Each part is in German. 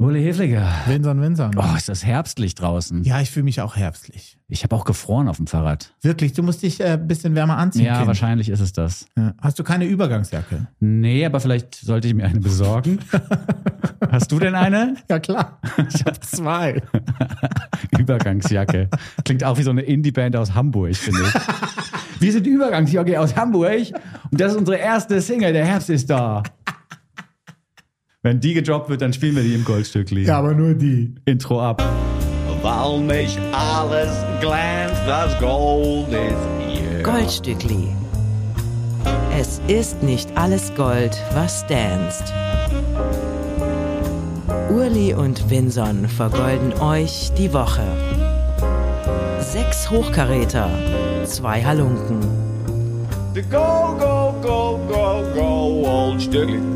Uli Hefliger. Winson, Winson. Oh, ist das herbstlich draußen. Ja, ich fühle mich auch herbstlich. Ich habe auch gefroren auf dem Fahrrad. Wirklich, du musst dich äh, ein bisschen wärmer anziehen. Ja, kind. wahrscheinlich ist es das. Ja. Hast du keine Übergangsjacke? Nee, aber vielleicht sollte ich mir eine besorgen. Hast du denn eine? Ja, klar. Ich habe zwei. Übergangsjacke. Klingt auch wie so eine Indie-Band aus Hamburg, finde ich. Wir sind Übergangsjacke aus Hamburg und das ist unsere erste Single. Der Herbst ist da. Wenn die gedroppt wird, dann spielen wir die im Goldstückli. Ja, aber nur die. Intro ab. Weil nicht alles glänzt, das Gold ist hier. Goldstückli. Es ist nicht alles Gold, was danst. Urli und Vinson vergolden euch die Woche. Sechs Hochkaräter, zwei Halunken. Go, go, go, go, go, old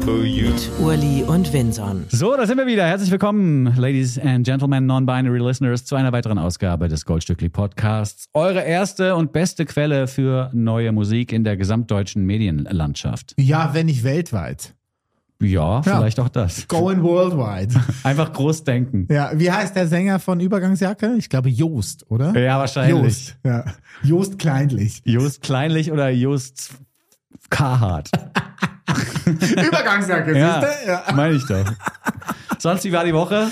for you. Mit Urli und Vinson. So, da sind wir wieder. Herzlich willkommen, Ladies and Gentlemen, Non-Binary Listeners, zu einer weiteren Ausgabe des Goldstückli Podcasts. Eure erste und beste Quelle für neue Musik in der gesamtdeutschen Medienlandschaft. Ja, wenn nicht weltweit. Ja, vielleicht auch das. Going worldwide. Einfach groß denken. ja, wie heißt der Sänger von Übergangsjacke? Ich glaube Joost, oder? Ja, wahrscheinlich. Joost. Ja. Joost Kleinlich. Just Kleinlich oder Just Carhartt. Übergangsjacke, Ja, siehst du? Ja. meine ich doch. Sonst, wie war die Woche?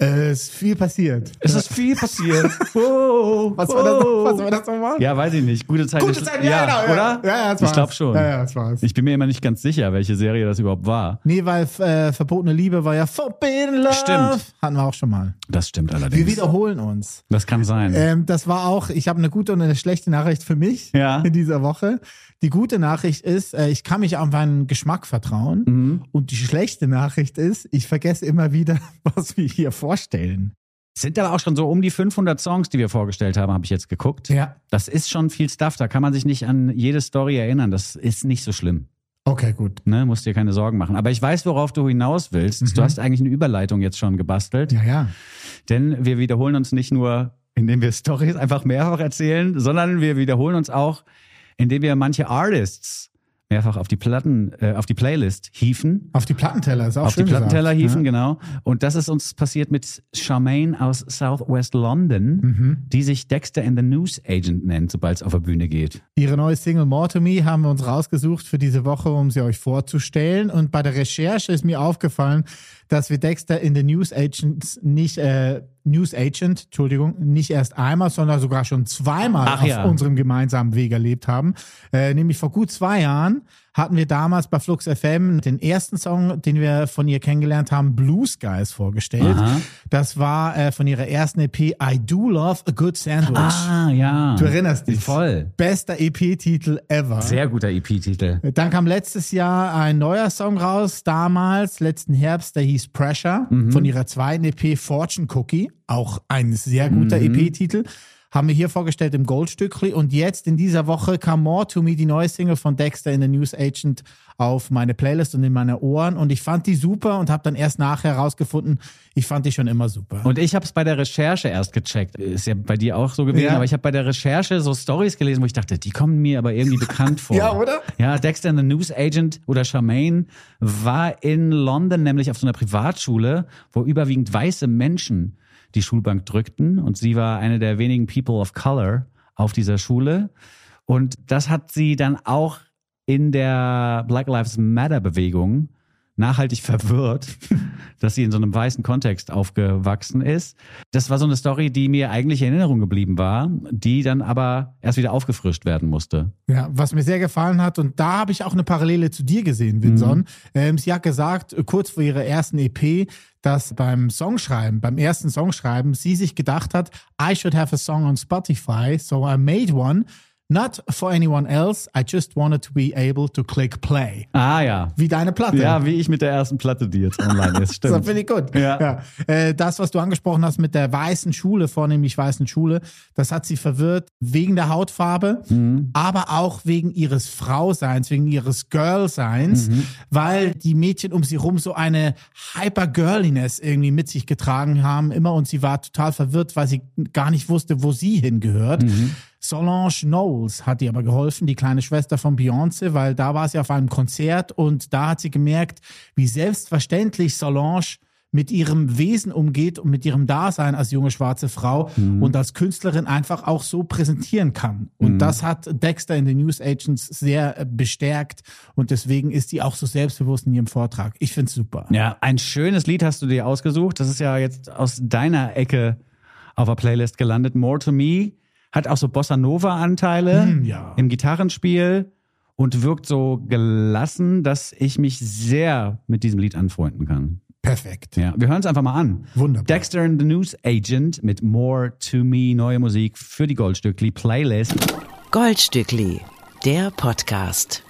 Äh, ist viel passiert. Es ist viel passiert. Oh, Was war das, noch- was war das nochmal? Ja, weiß ich nicht. Gute Zeit. Gute Zeit, ja, genau, ja. oder? Ja, ja, das ich war's. glaube schon. Ja, ja, das war's. Ich bin mir immer nicht ganz sicher, welche Serie das überhaupt war. Nee, weil äh, verbotene Liebe war ja Forbidden Love. Stimmt. Hatten wir auch schon mal. Das stimmt Wir allerdings. wiederholen uns. Das kann sein. Ähm, das war auch, ich habe eine gute und eine schlechte Nachricht für mich Ja. in dieser Woche. Die gute Nachricht ist, äh, ich kann mich auf meinen Geschmack vertrauen. Mhm. Und die schlechte Nachricht ist, ich vergesse immer wieder, was wir hier vorstellen. Sind aber auch schon so um die 500 Songs, die wir vorgestellt haben, habe ich jetzt geguckt. Ja. Das ist schon viel Stuff. Da kann man sich nicht an jede Story erinnern. Das ist nicht so schlimm. Okay, gut. Ne? Musst dir keine Sorgen machen. Aber ich weiß, worauf du hinaus willst. Du hast eigentlich eine Überleitung jetzt schon gebastelt. Ja, ja. Denn wir wiederholen uns nicht nur, indem wir Stories einfach mehrfach erzählen, sondern wir wiederholen uns auch, indem wir manche Artists mehrfach auf die Platten, äh, auf die Playlist hieven. Auf die Plattenteller ist auch auf die schön Plattenteller gesagt. hieven, Ja. genau. Und das ist uns passiert mit Charmaine aus Southwest London, Mhm. die sich Dexter and the News Agent nennt, sobald es auf der Bühne geht. Ihre neue Single More to Me haben wir uns rausgesucht für diese Woche, um sie euch vorzustellen. Und bei der Recherche ist mir aufgefallen, dass wir Dexter in the News Agents nicht, äh, News Agent, Entschuldigung, nicht erst einmal, sondern sogar schon zweimal Ach auf ja. unserem gemeinsamen Weg erlebt haben. Äh, nämlich vor gut zwei Jahren hatten wir damals bei Flux FM den ersten Song, den wir von ihr kennengelernt haben, Blue Skies vorgestellt. Aha. Das war äh, von ihrer ersten EP I Do Love a Good Sandwich. Ah, ja. Du erinnerst dich. Voll. Bester EP-Titel ever. Sehr guter EP-Titel. Dann kam letztes Jahr ein neuer Song raus, damals, letzten Herbst, der hieß Pressure, von ihrer zweiten EP Fortune Cookie, auch ein sehr guter EP-Titel. Haben wir hier vorgestellt im Goldstückli und jetzt in dieser Woche kam More to Me, die neue Single von Dexter in the News Agent auf meine Playlist und in meine Ohren und ich fand die super und habe dann erst nachher herausgefunden, ich fand die schon immer super. Und ich habe es bei der Recherche erst gecheckt. Ist ja bei dir auch so gewesen, Ja. aber ich habe bei der Recherche so Stories gelesen, wo ich dachte, die kommen mir aber irgendwie bekannt vor. Ja, oder? Ja, Dexter and the News Agent oder Charmaine war in London nämlich auf so einer Privatschule, wo überwiegend weiße Menschen die Schulbank drückten. Und sie war eine der wenigen People of Color auf dieser Schule. Und das hat sie dann auch in der Black Lives Matter Bewegung nachhaltig verwirrt, dass sie in so einem weißen Kontext aufgewachsen ist. Das war so eine Story, die mir eigentlich in Erinnerung geblieben war, die dann aber erst wieder aufgefrischt werden musste. Ja, was mir sehr gefallen hat, und da habe ich auch eine Parallele zu dir gesehen, Vinson. Ähm, sie hat gesagt, äh, kurz vor ihrer ersten EP, dass beim Songschreiben, beim ersten Songschreiben, sie sich gedacht hat, I should have a song on Spotify, so I made one. Not for anyone else, I just wanted to be able to click play. Ah ja. Wie deine Platte. Ja, wie ich mit der ersten Platte, die jetzt online ist. Stimmt. Das finde ich gut. Ja. Äh, das, was du angesprochen hast mit der weißen Schule, vornehmlich weißen Schule, das hat sie verwirrt wegen der Hautfarbe, Mhm. aber auch wegen ihres Frauseins, wegen ihres Girlseins, Mhm. weil die Mädchen um sie rum so eine Hyper-Girliness irgendwie mit sich getragen haben immer und sie war total verwirrt, weil sie gar nicht wusste, wo sie hingehört. Mhm. Solange Knowles hat ihr aber geholfen, die kleine Schwester von Beyoncé, weil da war sie auf einem Konzert und da hat sie gemerkt, wie selbstverständlich Solange mit ihrem Wesen umgeht und mit ihrem Dasein als junge schwarze Frau Mhm. und als Künstlerin einfach auch so präsentieren kann. Und das hat Dexter in den News Agents sehr äh, bestärkt und deswegen ist sie auch so selbstbewusst in ihrem Vortrag. Ich finde es super. Ja, ein schönes Lied hast du dir ausgesucht. Das ist ja jetzt aus deiner Ecke auf der Playlist gelandet. More to Me hat auch so Bossa Nova Anteile Hm, ja. im Gitarrenspiel und wirkt so gelassen, dass ich mich sehr mit diesem Lied anfreunden kann. Perfekt. Ja, wir hören es einfach mal an. Wunderbar. Dexter and the News Agent mit More to Me, neue Musik für die Goldstückli Playlist. Goldstückli, der Podcast.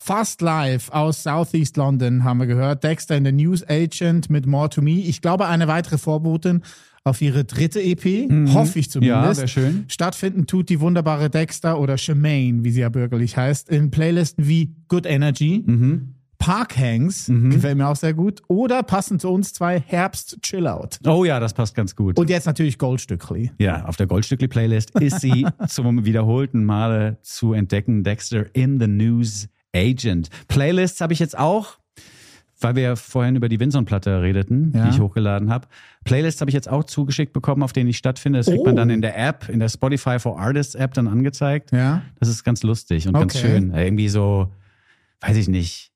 Fast Live aus Southeast London haben wir gehört. Dexter in the News Agent mit More to Me. Ich glaube, eine weitere Vorbotin auf ihre dritte EP. Hoffe ich zumindest. Mhm. Ja, schön. Stattfinden tut die wunderbare Dexter oder Shemaine, wie sie ja bürgerlich heißt, in Playlisten wie Good Energy, Mhm. Park Hangs, gefällt mir auch sehr gut, oder passend zu uns zwei Herbst Chill Out. Oh ja, das passt ganz gut. Und jetzt natürlich Goldstückli. Ja, auf der Goldstückli-Playlist ist sie zum wiederholten Male zu entdecken. Dexter in the News Agent. Playlists habe ich jetzt auch, weil wir ja vorhin über die Vinson-Platte redeten, Ja. die ich hochgeladen habe. Playlists habe ich jetzt auch zugeschickt bekommen, auf denen ich stattfinde. Das kriegt man Oh. dann in der App, in der Spotify for Artists App dann angezeigt. Ja. Das ist ganz lustig und ganz Okay. schön. Irgendwie so, weiß ich nicht,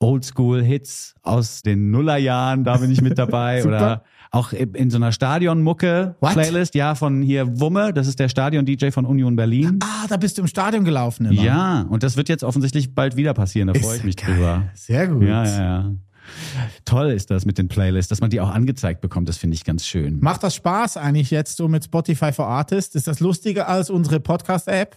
Oldschool-Hits aus den Nullerjahren, da bin ich mit dabei. Oder auch in so einer? Stadionmucke-Playlist, ja, von hier Wumme, das ist der Stadion-DJ von Union Berlin. Ah, da bist du im Stadion gelaufen immer. Ja, und das wird jetzt offensichtlich bald wieder passieren, da freue ich Ist mich geil. drüber. Sehr gut. Ja, ja, ja. Toll ist das mit den Playlists, dass man die auch angezeigt bekommt, das finde ich ganz schön. Macht das Spaß eigentlich jetzt so mit Spotify for Artists? Ist das lustiger als unsere Podcast-App?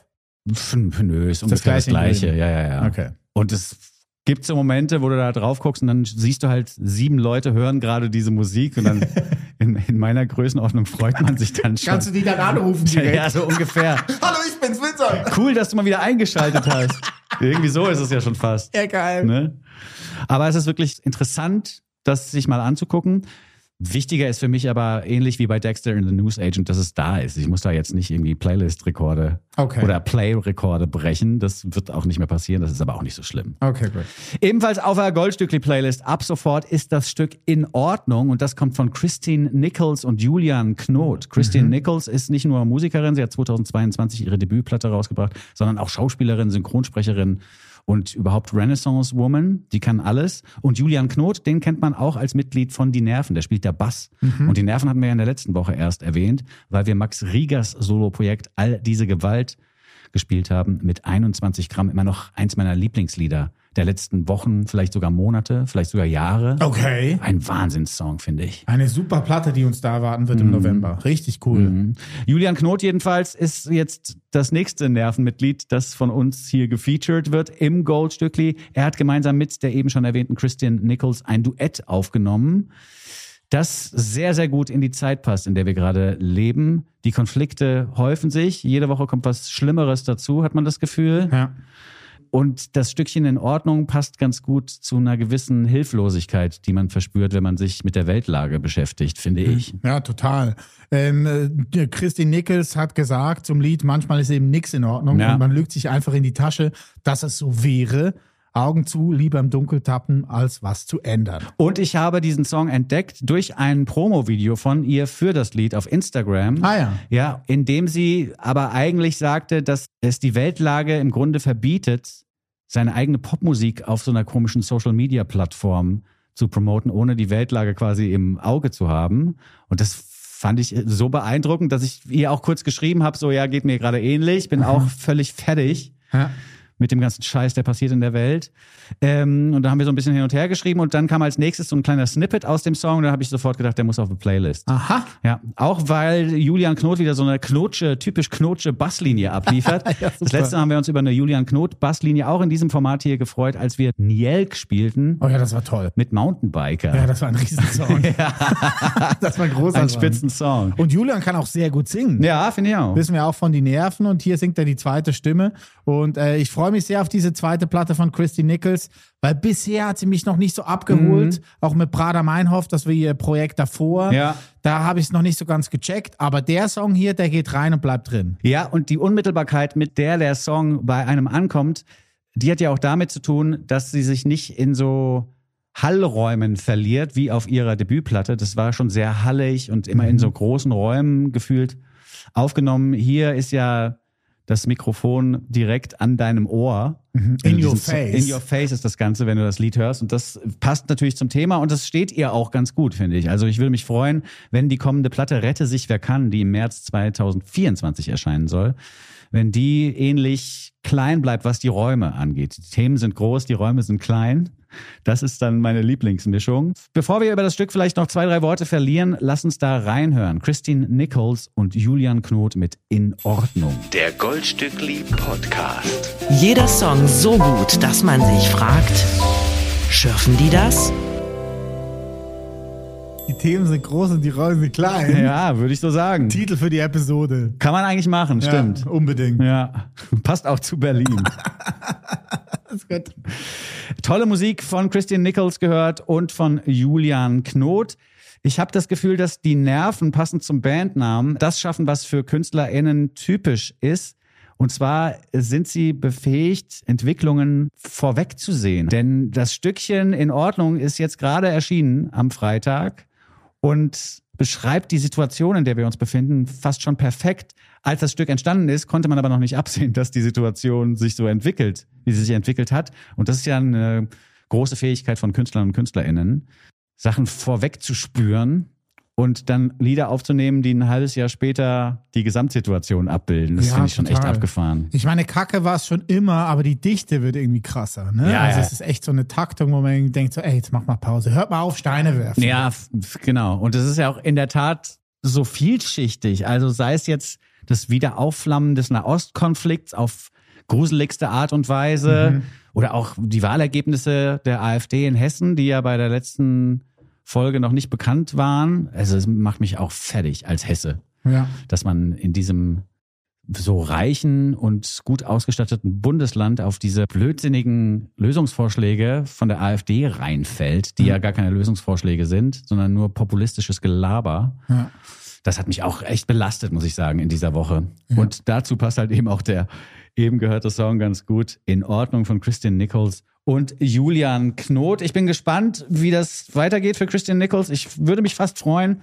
Nö, ist ungefähr das gleiche in Gleiche. Ja, ja, ja. Okay. Und es gibt so Momente, wo du da drauf guckst und dann siehst du halt, sieben Leute hören gerade diese Musik und dann in, in meiner Größenordnung freut man sich dann schon. Kannst du die dann anrufen direkt? ja, so ungefähr. Hallo, ich bin's, Vincent. Cool, dass du mal wieder eingeschaltet hast. Irgendwie so ist es ja schon fast. Ja, geil. Ne? Aber es ist wirklich interessant, das sich mal anzugucken. Wichtiger ist für mich aber ähnlich wie bei Dexter in the News Agent, dass es da ist. Ich muss da jetzt nicht irgendwie Playlist-Rekorde Okay. oder Play-Rekorde brechen. Das wird auch nicht mehr passieren. Das ist aber auch nicht so schlimm. Okay, gut. Ebenfalls auf der Goldstückli-Playlist ab sofort ist das Stück in Ordnung und das kommt von Christine Nichols und Julian Knot. Christine Nichols ist nicht nur Musikerin, sie hat 2022 ihre Debütplatte rausgebracht, sondern auch Schauspielerin, Synchronsprecherin und überhaupt Renaissance Woman, die kann alles. Und Julian Knot, den kennt man auch als Mitglied von Die Nerven, der spielt der Bass. Und Die Nerven hatten wir ja in der letzten Woche erst erwähnt, weil wir Max Riegers Soloprojekt All diese Gewalt gespielt haben mit 21 Gramm. Immer noch eins meiner Lieblingslieder der letzten Wochen, vielleicht sogar Monate, vielleicht sogar Jahre. Okay. Ein Wahnsinnssong, finde ich. Eine super Platte, die uns da erwarten wird im November. Richtig cool. Mhm. Julian Knot jedenfalls ist jetzt das nächste Nervenmitglied, das von uns hier gefeatured wird im Goldstückli. Er hat gemeinsam mit der eben schon erwähnten Christian Nichols ein Duett aufgenommen, das sehr, sehr gut in die Zeit passt, in der wir gerade leben. Die Konflikte häufen sich. Jede Woche kommt was Schlimmeres dazu, hat man das Gefühl. Ja. Und das Stückchen in Ordnung passt ganz gut zu einer gewissen Hilflosigkeit, die man verspürt, wenn man sich mit der Weltlage beschäftigt, finde ich. Ja, total. Ähm, äh, Christine Nichols hat gesagt zum Lied, manchmal ist eben nichts in Ordnung Ja. und man lügt sich einfach in die Tasche, dass es so wäre. Augen zu, lieber im Dunkel tappen, als was zu ändern. Und ich habe diesen Song entdeckt durch ein Promo-Video von ihr für das Lied auf Instagram. Ah ja. Ja, in dem sie aber eigentlich sagte, dass es die Weltlage im Grunde verbietet, seine eigene Popmusik auf so einer komischen Social-Media-Plattform zu promoten, ohne die Weltlage quasi im Auge zu haben. Und das fand ich so beeindruckend, dass ich ihr auch kurz geschrieben habe, so ja, geht mir gerade ähnlich, bin auch völlig fertig Ja. Mit dem ganzen Scheiß, der passiert in der Welt. Ähm, und da haben wir so ein bisschen hin und her geschrieben und dann kam als nächstes so ein kleiner Snippet aus dem Song. Da habe ich sofort gedacht, der muss auf die Playlist. Aha. Ja, auch weil Julian Knot wieder so eine knotsche, typisch knotsche Basslinie abliefert. Ja, das letzte Mal haben wir uns über eine Julian Knot Basslinie auch in diesem Format hier gefreut, als wir Nielk spielten Oh ja, das war toll. mit Mountainbiker. Ja, das war ein Riesensong. das war ein großer Ein Song. Spitzensong. Und Julian kann auch sehr gut singen. Ja, finde ich auch. Wissen wir auch von die Nerven und hier singt er die zweite Stimme. Und äh, ich freue mich sehr auf diese zweite Platte von Christy Nichols, weil bisher hat sie mich noch nicht so abgeholt. Auch mit Prada Meinhof, das war ihr Projekt davor. Ja. Da habe ich es noch nicht so ganz gecheckt. Aber der Song hier, der geht rein und bleibt drin. Ja, und die Unmittelbarkeit, mit der der Song bei einem ankommt, die hat ja auch damit zu tun, dass sie sich nicht in so Hallräumen verliert, wie auf ihrer Debütplatte. Das war schon sehr hallig und immer in so großen Räumen gefühlt aufgenommen. Hier ist ja das Mikrofon direkt an deinem Ohr. In Wenn du your face. In your face ist das Ganze, wenn du das Lied hörst. Und das passt natürlich zum Thema und das steht ihr auch ganz gut, finde ich. Also ich würde mich freuen, wenn die kommende Platte Rette sich wer kann, die im März 2024 erscheinen soll, wenn die ähnlich klein bleibt, was die Räume angeht. Die Themen sind groß, die Räume sind klein. Das ist dann meine Lieblingsmischung. Bevor wir über das Stück vielleicht noch zwei, drei Worte verlieren, lass uns da reinhören. Christine Nichols und Julian Knot mit In Ordnung. Der Goldstückli Podcast. Jeder Song so gut, dass man sich fragt, schürfen die das? Die Themen sind groß und die Rollen sind klein. Ja, würde ich so sagen. Titel für die Episode. Kann man eigentlich machen, stimmt. Ja, unbedingt. Ja, passt auch zu Berlin. Ist gut. Tolle Musik von Christian Nichols gehört und von Julian Knot. Ich habe das Gefühl, dass die Nerven passend zum Bandnamen das schaffen, was für KünstlerInnen typisch ist. Und zwar sind sie befähigt, Entwicklungen vorwegzusehen. Denn das Stückchen in Ordnung ist jetzt gerade erschienen am Freitag und beschreibt die Situation, in der wir uns befinden, fast schon perfekt. Als das Stück entstanden ist, konnte man aber noch nicht absehen, dass die Situation sich so entwickelt, wie sie sich entwickelt hat. Und das ist ja eine große Fähigkeit von Künstlern und KünstlerInnen, Sachen vorweg zu spüren und dann Lieder aufzunehmen, die ein halbes Jahr später die Gesamtsituation abbilden. Das Ja, finde ich schon echt total. abgefahren. Ich meine, Kacke war es schon immer, aber die Dichte wird irgendwie krasser. Ne? Ja, also ja. es ist echt so eine Taktung, wo man denkt so, ey, jetzt mach mal Pause. Hört mal auf, Steine werfen. Ja, genau. Und es ist ja auch in der Tat so vielschichtig. Also sei es jetzt das Wiederaufflammen des Nahostkonflikts auf gruseligste Art und Weise oder auch die Wahlergebnisse der AfD in Hessen, die ja bei der letzten Folge noch nicht bekannt waren. Also es macht mich auch fertig als Hesse, Ja. dass man in diesem so reichen und gut ausgestatteten Bundesland auf diese blödsinnigen Lösungsvorschläge von der AfD reinfällt, die ja gar keine Lösungsvorschläge sind, sondern nur populistisches Gelaber. Ja. Das hat mich auch echt belastet, muss ich sagen, in dieser Woche. Und dazu passt halt eben auch der eben gehörte Song ganz gut. In Ordnung von Christian Nichols und Julian Knot. Ich bin gespannt, wie das weitergeht für Christian Nichols. Ich würde mich fast freuen,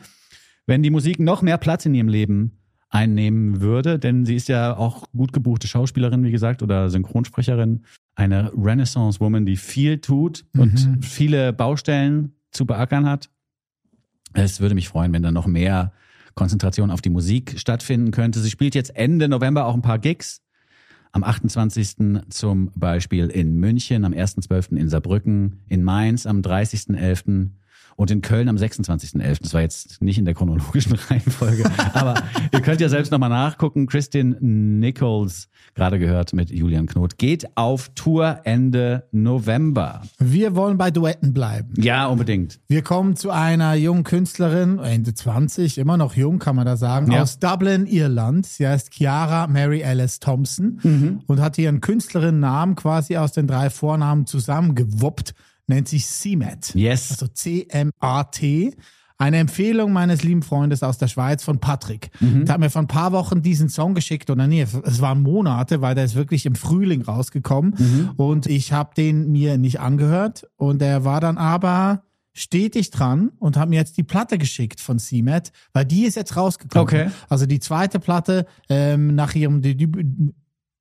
wenn die Musik noch mehr Platz in ihrem Leben einnehmen würde, denn sie ist ja auch gut gebuchte Schauspielerin, wie gesagt, oder Synchronsprecherin. Eine Renaissance-Woman, die viel tut und viele Baustellen zu beackern hat. Es würde mich freuen, wenn da noch mehr Konzentration auf die Musik stattfinden könnte. Sie spielt jetzt Ende November auch ein paar Gigs. Am 28. zum Beispiel in München, am 1.12. in Saarbrücken, in Mainz am 30.11. und in Köln am 26.11. Das war jetzt nicht in der chronologischen Reihenfolge, aber ihr könnt ja selbst nochmal nachgucken. Christian Nichols, gerade gehört mit Julian Knot, geht auf Tour Ende November. Wir wollen bei Duetten bleiben. Ja, unbedingt. Wir kommen zu einer jungen Künstlerin, Ende 20, immer noch jung, kann man da sagen, Ja. aus Dublin, Irland. Sie heißt Chiara Mary Alice Thompson Mhm. und hat ihren Künstlerinnennamen quasi aus den drei Vornamen zusammengewuppt, nennt sich CMAT. Yes. Also C-M-A-T. Eine Empfehlung meines lieben Freundes aus der Schweiz von Patrick. Mhm. Der hat mir vor ein paar Wochen diesen Song geschickt oder nee, es waren Monate, weil der ist wirklich im Frühling rausgekommen Mhm. und ich habe den mir nicht angehört und er war dann aber stetig dran und hat mir jetzt die Platte geschickt von CMAT, weil die ist jetzt rausgekommen. Okay. Also die zweite Platte ähm, nach ihrem Debüt,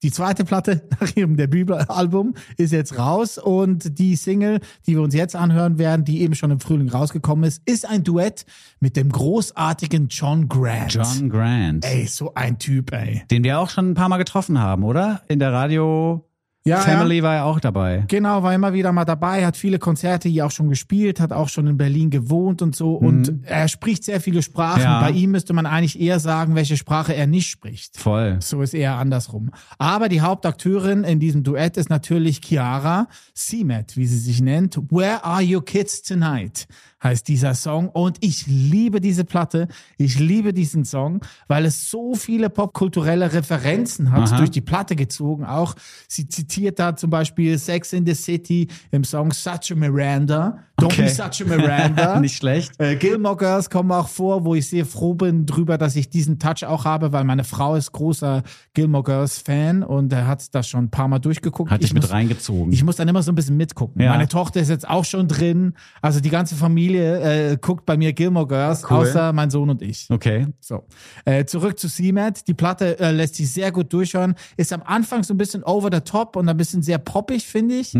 die zweite Platte nach ihrem Debütalbum ist jetzt raus und die Single, die wir uns jetzt anhören werden, die eben schon im Frühling rausgekommen ist, ist ein Duett mit dem großartigen John Grant. John Grant. Ey, so ein Typ, ey. Den wir auch schon ein paar Mal getroffen haben, oder? In der Radio Ja, Family war er auch dabei. Genau, war immer wieder mal dabei, hat viele Konzerte hier auch schon gespielt, hat auch schon in Berlin gewohnt und so. Und er spricht sehr viele Sprachen. Mhm. Ja. Bei ihm müsste man eigentlich eher sagen, welche Sprache er nicht spricht. Voll. So ist eher andersrum. Aber die Hauptakteurin in diesem Duett ist natürlich Chiara Simet, wie sie sich nennt. Where are your kids tonight? Heißt dieser Song. Und ich liebe diese Platte. Ich liebe diesen Song, weil es so viele popkulturelle Referenzen hat, Aha. durch die Platte gezogen. Auch sie zitiert da zum Beispiel Sex in the City im Song Such a Miranda. Don't Okay. be such a Miranda. Nicht schlecht. Äh, Gilmore Girls kommen auch vor, wo ich sehr froh bin drüber, dass ich diesen Touch auch habe, weil meine Frau ist großer Gilmore Girls Fan und er hat das schon ein paar Mal durchgeguckt. Hat dich Ich mit muss- reingezogen. Ich muss dann immer so ein bisschen mitgucken. Ja. Meine Tochter ist jetzt auch schon drin. Also die ganze Familie äh, guckt bei mir Gilmore Girls, Cool. außer mein Sohn und ich. okay. So, äh, zurück zu CMAT. Die Platte äh, lässt sich sehr gut durchhören. Ist am Anfang so ein bisschen over the top und ein bisschen sehr poppig, finde ich.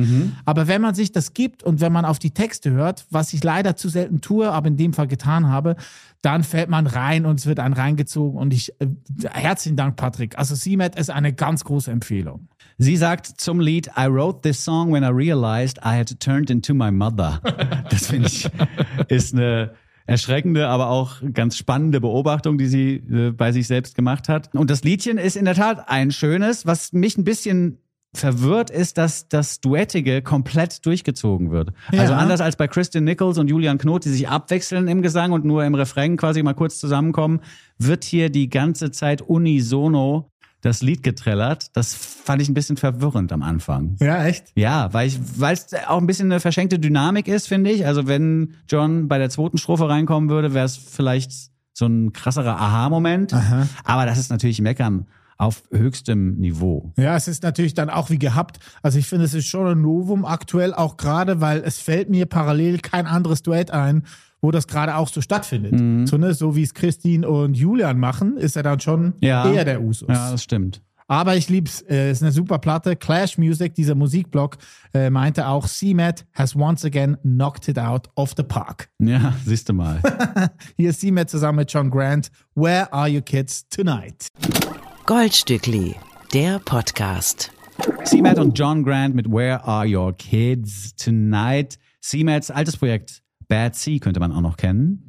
Aber wenn man sich das gibt und wenn man auf die Texte hört, was ich leider zu selten tue, aber in dem Fall getan habe, dann fällt man rein und es wird einen reingezogen. Und ich, äh, herzlichen Dank, Patrick. Also CMAT ist eine ganz große Empfehlung. Sie sagt zum Lied, I wrote this song when I realized I had turned into my mother. Das finde ich, ist eine erschreckende, aber auch ganz spannende Beobachtung, die sie äh, bei sich selbst gemacht hat. Und das Liedchen ist in der Tat ein schönes, was mich ein bisschen verwirrt ist, dass das Duettige komplett durchgezogen wird. Ja. Also anders als bei Christian Nichols und Julian Knot, die sich abwechseln im Gesang und nur im Refrain quasi mal kurz zusammenkommen, wird hier die ganze Zeit unisono das Lied getrellert. Das fand ich ein bisschen verwirrend am Anfang. Ja, echt? Ja, weil ich, weil es auch ein bisschen eine verschenkte Dynamik ist, finde ich. Also wenn John bei der zweiten Strophe reinkommen würde, wäre es vielleicht so ein krasserer Aha-Moment. Aber das ist natürlich Meckern auf höchstem Niveau. Ja, es ist natürlich dann auch wie gehabt. Also ich finde, es ist schon ein Novum aktuell, auch gerade, weil es fällt mir parallel kein anderes Duett ein, wo das gerade auch so stattfindet. Mhm. So, ne, so wie es Christine und Julian machen, ist er dann schon Ja. eher der Usus. Ja, das stimmt. Aber ich lieb's. Äh, ist eine super Platte. Clash Music, dieser Musikblog, äh, meinte auch, CMAT has once again knocked it out of the park. Ja, siehst du mal. Hier ist CMAT zusammen mit John Grant. Where are you kids tonight? Goldstückli, der Podcast. CMAT und John Grant mit Where Are Your Kids Tonight? CMATs altes Projekt Bad Sea könnte man auch noch kennen.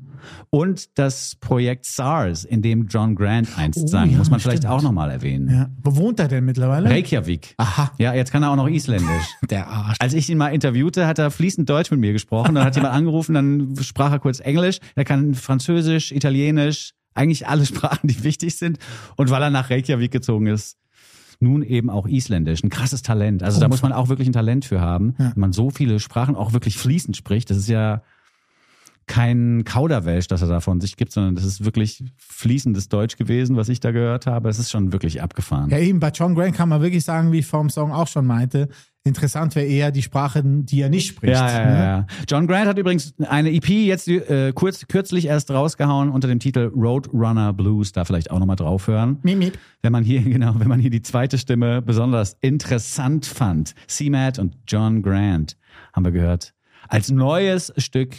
Und das Projekt SARS, in dem John Grant einst Oh, sang, ja, muss man vielleicht stimmt. auch nochmal erwähnen. Ja. Wo wohnt er denn mittlerweile? Reykjavik. Aha. Ja, jetzt kann er auch noch Isländisch. Der Arsch. Als ich ihn mal interviewte, hat er fließend Deutsch mit mir gesprochen. Dann hat jemand angerufen, dann sprach er kurz Englisch. Er kann Französisch, Italienisch, eigentlich alle Sprachen, die wichtig sind. Und weil er nach Reykjavik gezogen ist, nun eben auch Isländisch. Ein krasses Talent. Also da muss man auch wirklich ein Talent für haben, wenn man so viele Sprachen auch wirklich fließend spricht. Das ist ja kein Kauderwelsch, das er da von sich gibt, sondern das ist wirklich fließendes Deutsch gewesen, was ich da gehört habe. Es ist schon wirklich abgefahren. Ja, eben bei John Grant kann man wirklich sagen, wie ich vom Song auch schon meinte, interessant wäre eher die Sprachen, die er nicht spricht. Ja, ja, ne? ja. John Grant hat übrigens eine EP jetzt äh, kurz, kürzlich erst rausgehauen unter dem Titel Roadrunner Blues. Da vielleicht auch nochmal drauf hören. Miep, miep. Wenn man hier, genau, wenn man hier die zweite Stimme besonders interessant fand. C-Matt und John Grant haben wir gehört. Als neues Stück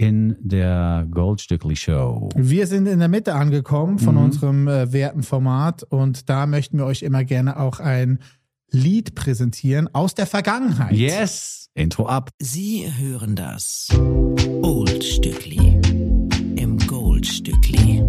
in der Goldstückli Show. Wir sind in der Mitte angekommen von Mhm. unserem äh, werten Format und da möchten wir euch immer gerne auch ein Lied präsentieren aus der Vergangenheit. Yes! Intro ab. Sie hören das Oldstückli im Goldstückli.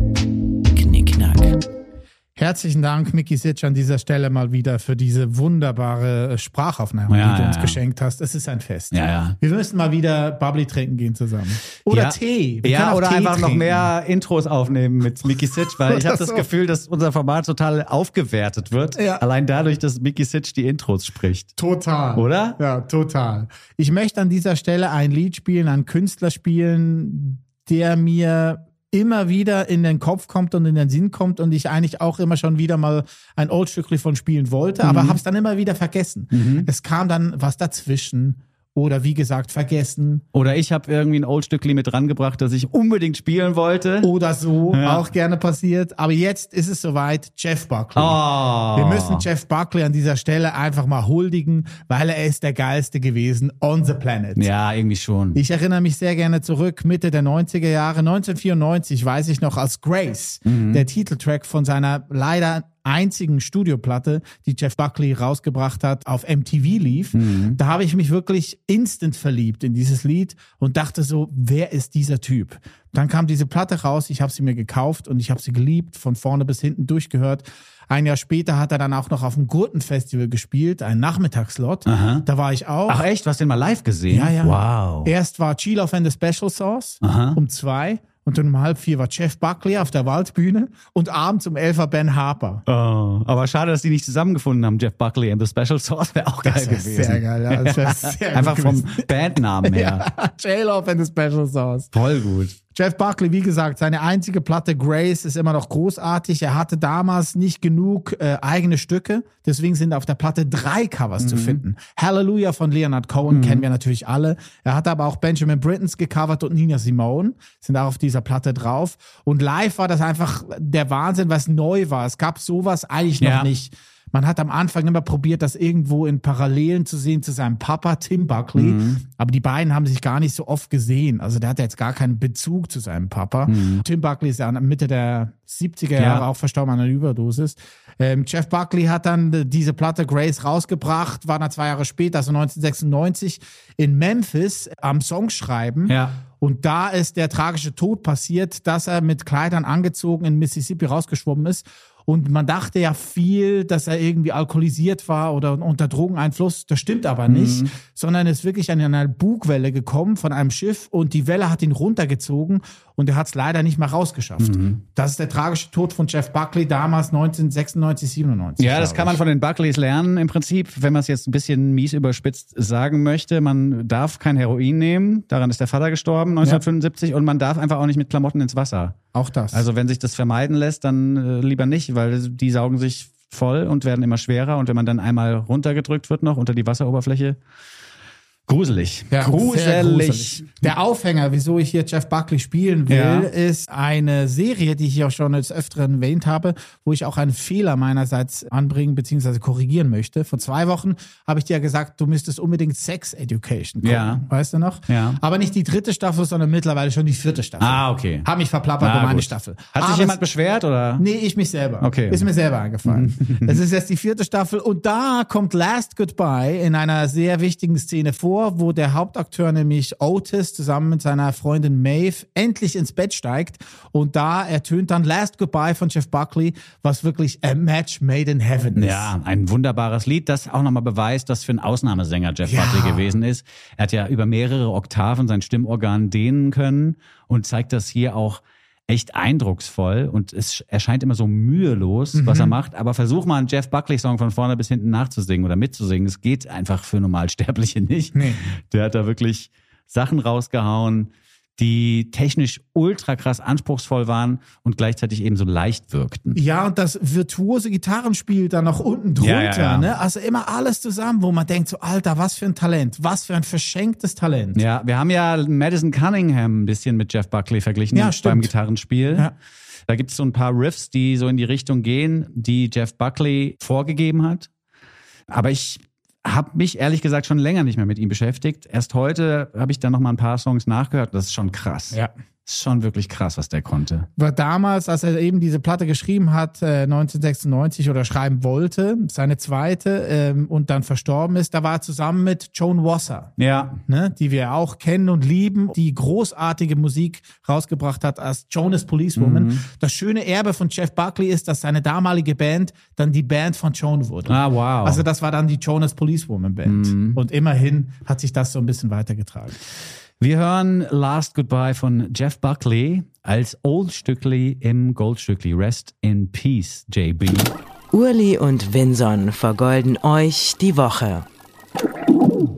Herzlichen Dank, Mickey Sitch, an dieser Stelle mal wieder für diese wunderbare äh, Sprachaufnahme, Ja, die du ja, uns ja. geschenkt hast. Es ist ein Fest. Wir müssen mal wieder Bubbly trinken gehen zusammen. Oder. Tee. Wir ja, oder Tee einfach noch trinken. mehr Intros aufnehmen mit Mickey Sitch, weil ich habe das. Gefühl, dass unser Format total aufgewertet wird. Allein dadurch, dass Mickey Sitch die Intros spricht. Total. Oder? Ja, total. Ich möchte an dieser Stelle ein Lied spielen, einen Künstler spielen, der mir immer wieder in den Kopf kommt und in den Sinn kommt und ich eigentlich auch immer schon wieder mal ein Oldstückli von spielen wollte, aber habe es dann immer wieder vergessen. Es kam dann was dazwischen oder wie gesagt vergessen Oder ich habe irgendwie ein Oldstückli mit rangebracht, das ich unbedingt spielen wollte. oder so, Ja. auch gerne passiert. Aber jetzt ist es soweit, Jeff Buckley. Oh. Wir müssen Jeff Buckley an dieser Stelle einfach mal huldigen, weil er ist der geilste gewesen on the planet. Ja, irgendwie schon. Ich erinnere mich sehr gerne zurück, Mitte der 90er Jahre, 1994 weiß ich noch als Grace, Mhm. der Titeltrack von seiner leider einzigen Studioplatte, die Jeff Buckley rausgebracht hat, auf MTV lief. Da habe ich mich wirklich instant verliebt in dieses Lied und dachte so, wer ist dieser Typ? Dann kam diese Platte raus, ich habe sie mir gekauft und ich habe sie geliebt, von vorne bis hinten durchgehört. Ein Jahr später hat er dann auch noch auf dem Gurtenfestival gespielt, ein Nachmittagslot. Da war ich auch. Ach echt, du hast den mal live gesehen? Ja, ja. Wow. Erst war Chiloff and the Special Sauce Aha. um zwei und dann um halb vier war Jeff Buckley auf der Waldbühne und abends um elf war Ben Harper. Oh, aber schade, dass die nicht zusammengefunden haben. Jeff Buckley and the Special Sauce wäre auch geil Das gewesen. sehr geil. Ja, das sehr Einfach vom. Bandnamen her. Ja, J-Love and the Special Sauce. Voll gut. Jeff Buckley, wie gesagt, seine einzige Platte Grace ist immer noch großartig. Er hatte damals nicht genug äh, eigene Stücke, deswegen sind auf der Platte drei Covers zu finden. Hallelujah von Leonard Cohen kennen wir natürlich alle. Er hat aber auch Benjamin Brittens gecovert und Nina Simone sind auch auf dieser Platte drauf. Und live war das einfach der Wahnsinn, was neu war. Es gab sowas eigentlich noch Ja. nicht. Man hat am Anfang immer probiert, das irgendwo in Parallelen zu sehen zu seinem Papa, Tim Buckley. Mhm. Aber die beiden haben sich gar nicht so oft gesehen. Also der hatte jetzt gar keinen Bezug zu seinem Papa. Tim Buckley ist ja Mitte der 70er Jahre Mhm. Ja. auch verstorben an einer Überdosis. Ähm, Jeff Buckley hat dann äh, diese Platte Grace rausgebracht, war dann zwei Jahre später, also 1996, in Memphis am Songschreiben. Ja. Und da ist der tragische Tod passiert, dass er mit Kleidern angezogen in Mississippi rausgeschwommen ist. Und man dachte ja viel, dass er irgendwie alkoholisiert war oder unter Drogeneinfluss. Das stimmt aber nicht, sondern er ist wirklich an einer Bugwelle gekommen von einem Schiff und die Welle hat ihn runtergezogen und er hat es leider nicht mehr rausgeschafft. Das ist der tragische Tod von Jeff Buckley damals 1996, 97. Ja, das kann man von den Buckleys lernen im Prinzip, wenn man es jetzt ein bisschen mies überspitzt sagen möchte. Man darf kein Heroin nehmen, daran ist der Vater gestorben 1975 und man darf einfach auch nicht mit Klamotten ins Wasser. Auch das. Also wenn sich das vermeiden lässt, dann äh, lieber nicht, weil die saugen sich voll und werden immer schwerer und wenn man dann einmal runtergedrückt wird noch unter die Wasseroberfläche, gruselig. Ja, sehr gruselig. Der Aufhänger, wieso ich hier Jeff Buckley spielen will, Ja. ist eine Serie, die ich hier auch schon des Öfteren erwähnt habe, wo ich auch einen Fehler meinerseits anbringen bzw. korrigieren möchte. Vor zwei Wochen habe ich dir ja gesagt, du müsstest unbedingt Sex Education gucken. Ja. Weißt du noch? Ja. Aber nicht die dritte Staffel, sondern mittlerweile schon die vierte Staffel. Ah, okay. Hab mich verplappert Ah, um eine gut. Staffel. Hat sich Aber jemand es- beschwert oder? Nee, ich mich selber. Okay. Ist mir selber eingefallen. es ist jetzt die vierte Staffel und da kommt Last Goodbye in einer sehr wichtigen Szene vor, wo der Hauptakteur, nämlich Otis, zusammen mit seiner Freundin Maeve, endlich ins Bett steigt und da ertönt dann Last Goodbye von Jeff Buckley, was wirklich a match made in heaven ist. Ja, ein wunderbares Lied, das auch nochmal beweist, was für ein Ausnahmesänger Jeff Ja. Buckley gewesen ist. Er hat ja über mehrere Oktaven sein Stimmorgan dehnen können und zeigt das hier auch echt eindrucksvoll und es erscheint immer so mühelos, was Mhm. er macht. Aber versuch mal einen Jeff Buckley-Song von vorne bis hinten nachzusingen oder mitzusingen. Es geht einfach für Normalsterbliche nicht. Nee. Der hat da wirklich Sachen rausgehauen, die technisch ultra krass anspruchsvoll waren und gleichzeitig eben so leicht wirkten. Ja, und das virtuose Gitarrenspiel dann noch unten drunter, Ja, ja, ja. ne? Also immer alles zusammen, wo man denkt so, Alter, was für ein Talent, was für ein verschenktes Talent. Ja, wir haben ja Madison Cunningham ein bisschen mit Jeff Buckley verglichen beim Gitarrenspiel. Da gibt es so ein paar Riffs, die so in die Richtung gehen, die Jeff Buckley vorgegeben hat. Aber ich habe mich ehrlich gesagt schon länger nicht mehr mit ihm beschäftigt. Erst heute habe ich dann noch mal ein paar Songs nachgehört. Das ist schon krass. Ja. Schon wirklich krass, was der konnte. war damals, als er eben diese Platte geschrieben hat, äh, 1996 oder schreiben wollte, seine zweite, ähm, und dann verstorben ist, da war er zusammen mit Joan Wasser, Ja, ne, die wir auch kennen und lieben, die großartige Musik rausgebracht hat als Jonas Policewoman. Mhm. Das schöne Erbe von Jeff Buckley ist, dass seine damalige Band dann die Band von Joan wurde. Ah, wow. Mhm. Also das war dann die Jonas Policewoman Band. Und immerhin hat sich das so ein bisschen weitergetragen. Wir hören Last Goodbye von Jeff Buckley als Old Stückli im Goldstückli. Rest in Peace, JB. Urli und Vinson vergolden euch die Woche.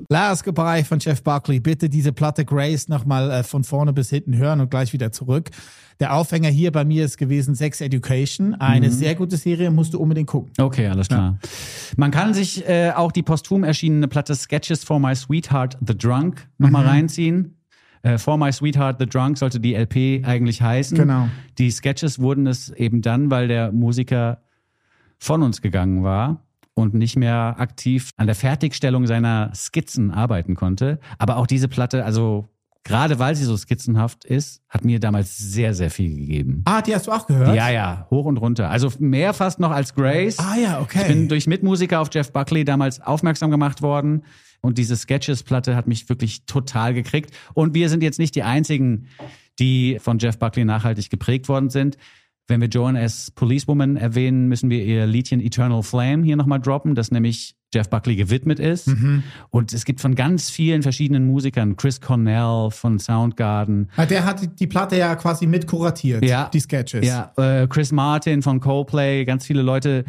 Last Goodbye von Jeff Buckley. Bitte diese Platte Grace nochmal äh, von vorne bis hinten hören und gleich wieder zurück. Der Aufhänger hier bei mir ist gewesen Sex Education. Eine sehr gute Serie, musst du unbedingt gucken. Okay, alles klar. Man kann sich äh, auch die posthum erschienene Platte Sketches for My Sweetheart the Drunk nochmal reinziehen. Äh, for My Sweetheart the Drunk sollte die LP eigentlich heißen. Genau. Die Sketches wurden es eben dann, weil der Musiker von uns gegangen war und nicht mehr aktiv an der Fertigstellung seiner Skizzen arbeiten konnte. Aber auch diese Platte, also gerade weil sie so skizzenhaft ist, hat mir damals sehr, sehr viel gegeben. Ah, die hast du auch gehört? Ja, ja, hoch und runter. Also mehr fast noch als Grace. Ah ja, okay. Ich bin durch Mitmusiker auf Jeff Buckley damals aufmerksam gemacht worden. Und diese Sketches-Platte hat mich wirklich total gekriegt. Und wir sind jetzt nicht die einzigen, die von Jeff Buckley nachhaltig geprägt worden sind. Wenn wir Joan S. Policewoman erwähnen, müssen wir ihr Liedchen Eternal Flame hier nochmal droppen, das nämlich Jeff Buckley gewidmet ist. Mhm. Und es gibt von ganz vielen verschiedenen Musikern, Chris Cornell von Soundgarden, Ah, Der hat die Platte ja quasi mit kuratiert, Ja. die Sketches. Ja, äh, Chris Martin von Coldplay, ganz viele Leute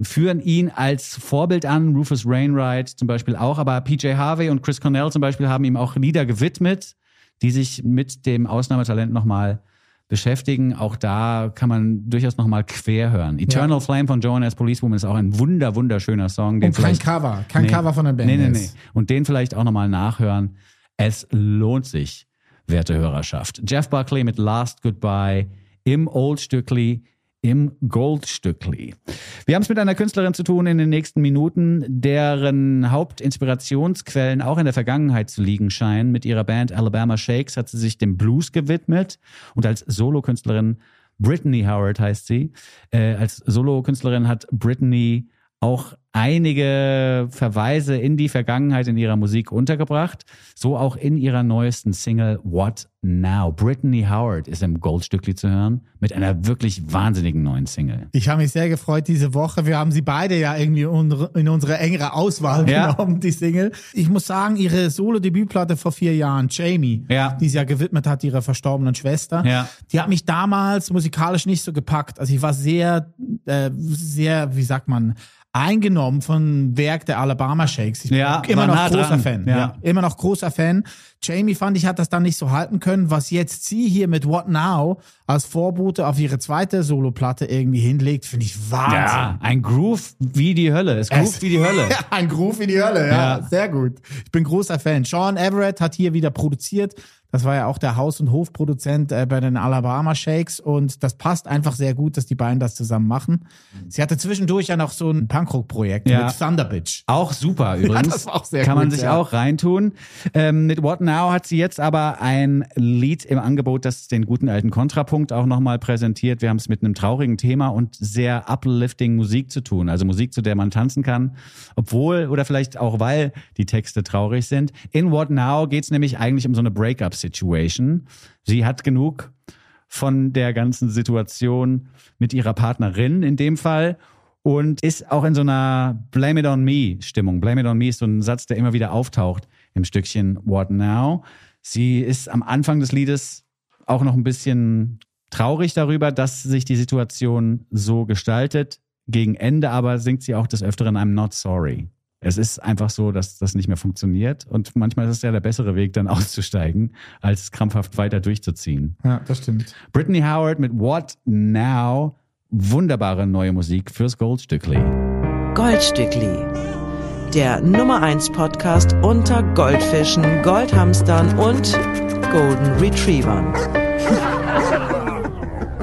führen ihn als Vorbild an, Rufus Wainwright zum Beispiel auch, aber PJ Harvey und Chris Cornell zum Beispiel haben ihm auch Lieder gewidmet, die sich mit dem Ausnahmetalent nochmal beschäftigen. Auch da kann man durchaus nochmal quer hören. Eternal Flame von Joan S. Policewoman ist auch ein wunder, wunderschöner Song. Den Und kein vielleicht, Cover, kein Nee. Cover von der Band. Nee, nee, nee. Und den vielleicht auch nochmal nachhören. Es lohnt sich, werte Hörerschaft. Jeff Buckley mit Last Goodbye im Old Stückli, im Goldstückli. Wir haben es mit einer Künstlerin zu tun in den nächsten Minuten, deren Hauptinspirationsquellen auch in der Vergangenheit zu liegen scheinen. Mit ihrer Band Alabama Shakes hat sie sich dem Blues gewidmet und als Solokünstlerin Brittany Howard heißt sie. Äh, als Solokünstlerin hat Brittany auch einige Verweise in die Vergangenheit in ihrer Musik untergebracht. So auch in ihrer neuesten Single What Now. Brittany Howard ist im Goldstückli zu hören mit einer wirklich wahnsinnigen neuen Single. Ich habe mich sehr gefreut diese Woche. Wir haben sie beide ja irgendwie in unsere engere Auswahl Ja. genommen, die Single. Ich muss sagen, ihre Solo-Debütplatte vor vier Jahren, Jamie, Ja. die sie ja gewidmet hat ihrer verstorbenen Schwester, Ja. die hat mich damals musikalisch nicht so gepackt. Also ich war sehr, äh, sehr, wie sagt man, eingenommen von Werk der Alabama Shakes. Ich bin Ja, immer noch nah großer dran. Fan. Ja. Ja. immer noch großer Fan. Jamie fand ich, hat das dann nicht so halten können. Was jetzt sie hier mit What Now als Vorbote auf ihre zweite Soloplatte irgendwie hinlegt, finde ich Wahnsinn. Ja, ein Groove wie die Hölle. Es groovt wie die Hölle. Ein Groove in die Hölle, ja. Ja. Sehr gut. Ich bin großer Fan. Sean Everett hat hier wieder produziert. Das war ja auch der Haus- und Hofproduzent äh, bei den Alabama Shakes und das passt einfach sehr gut, dass die beiden das zusammen machen. Sie hatte zwischendurch ja noch so ein Punkrock-Projekt Ja. mit Thunder Bitch. Auch super übrigens. war auch Kann man gut, sich ja. auch reintun. Ähm, mit What Now hat sie jetzt aber ein Lied im Angebot, das den guten alten Kontrapunkt auch nochmal präsentiert. Wir haben es mit einem traurigen Thema und sehr uplifting Musik zu tun. Also Musik, zu der man tanzen kann, obwohl oder vielleicht auch weil die Texte traurig sind. In What Now geht es nämlich eigentlich um so eine Breakup-Situation. Sie hat genug von der ganzen Situation mit ihrer Partnerin in dem Fall und ist auch in so einer Blame It On Me Stimmung. Blame It On Me ist so ein Satz, der immer wieder auftaucht im Stückchen What Now. Sie ist am Anfang des Liedes auch noch ein bisschen traurig darüber, dass sich die Situation so gestaltet. Gegen Ende aber singt sie auch des Öfteren I'm not sorry. Es ist einfach so, dass das nicht mehr funktioniert und manchmal ist es ja der bessere Weg, dann auszusteigen, als krampfhaft weiter durchzuziehen. Ja, das stimmt. Brittany Howard mit What Now? Wunderbare neue Musik fürs Goldstückli. Goldstückli. Der Nummer 1 Podcast unter Goldfischen, Goldhamstern und Golden Retrievern.